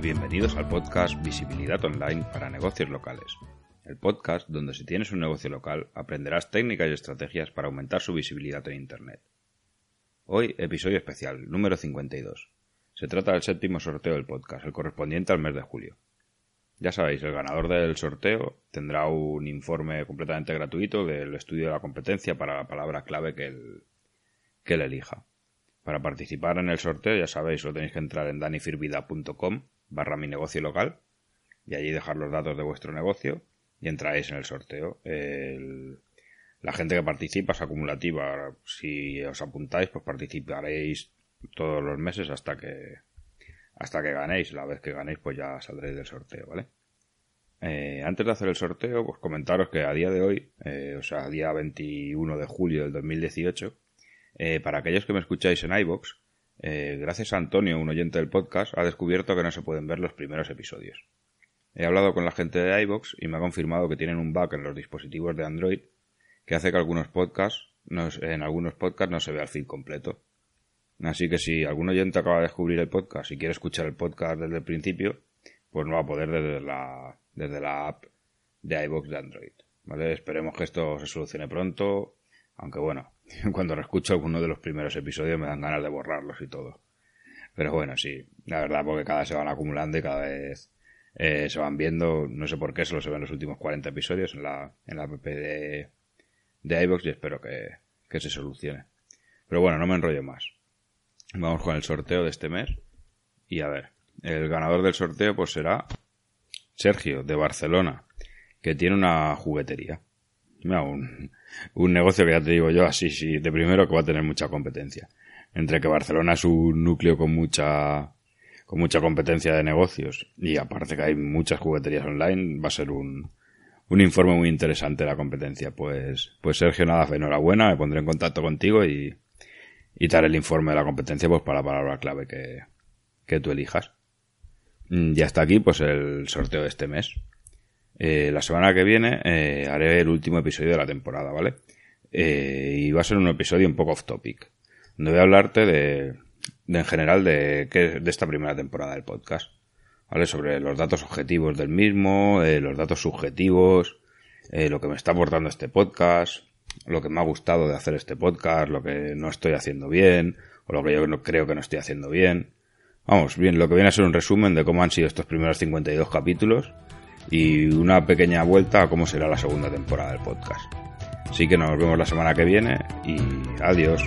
Bienvenidos al podcast Visibilidad Online para negocios locales. El podcast donde si tienes un negocio local aprenderás técnicas y estrategias para aumentar su visibilidad en Internet. Hoy episodio especial, número 52. Se trata del séptimo sorteo del podcast, el correspondiente al mes de julio. Ya sabéis, el ganador del sorteo tendrá un informe completamente gratuito del estudio de la competencia para la palabra clave que él, que él elija. Para participar en el sorteo, ya sabéis, lo tenéis que entrar en danifirvida.com barra mi negocio local y allí dejar los datos de vuestro negocio y entráis en el sorteo. la gente que participa es acumulativa. Si os apuntáis, pues participaréis todos los meses hasta que hasta que ganéis. La vez que ganéis, pues ya saldréis del sorteo, ¿vale? Eh, antes de hacer el sorteo, pues comentaros que a día de hoy, eh, o sea, día 21 de julio del 2018, eh, para aquellos que me escucháis en iBox, eh, gracias a Antonio, un oyente del podcast, ha descubierto que no se pueden ver los primeros episodios. He hablado con la gente de iBox y me ha confirmado que tienen un bug en los dispositivos de Android que hace que algunos podcasts en algunos podcasts no se vea el feed completo. Así que si algún oyente acaba de descubrir el podcast y quiere escuchar el podcast desde el principio, pues no va a poder desde la, desde la app de iBox de Android. ¿Vale? Esperemos que esto se solucione pronto, aunque bueno, cuando reescucho alguno de los primeros episodios me dan ganas de borrarlos y todo. Pero bueno, sí, la verdad, porque cada vez se van acumulando y cada vez eh, se van viendo. No sé por qué solo se ven los últimos 40 episodios en la, en la app de, de iVoox y espero que, que se solucione. Pero bueno, no me enrollo más. Vamos con el sorteo de este mes. Y a ver, el ganador del sorteo pues será Sergio, de Barcelona, que tiene una juguetería. Mira, un, un negocio que ya te digo yo así, sí, de primero que va a tener mucha competencia. Entre que Barcelona es un núcleo con mucha, con mucha competencia de negocios y aparte que hay muchas jugueterías online, va a ser un, un informe muy interesante la competencia. Pues, pues Sergio, nada, enhorabuena, me pondré en contacto contigo y, y te haré el informe de la competencia pues para la palabra clave que, que tú elijas. Mm, ya está aquí pues el sorteo de este mes. Eh, la semana que viene eh, haré el último episodio de la temporada, ¿vale? Eh, y va a ser un episodio un poco off topic, donde voy a hablarte de, en general de, de esta primera temporada del podcast, ¿vale? Sobre los datos objetivos del mismo, los datos subjetivos, lo que me está aportando este podcast, lo que me ha gustado de hacer este podcast, lo que no estoy haciendo bien, o lo que yo no creo que no estoy haciendo bien. Vamos, bien, lo que viene a ser un resumen de cómo han sido estos primeros 52 capítulos y una pequeña vuelta a cómo será la segunda temporada del podcast. Así que nos vemos la semana que viene y adiós.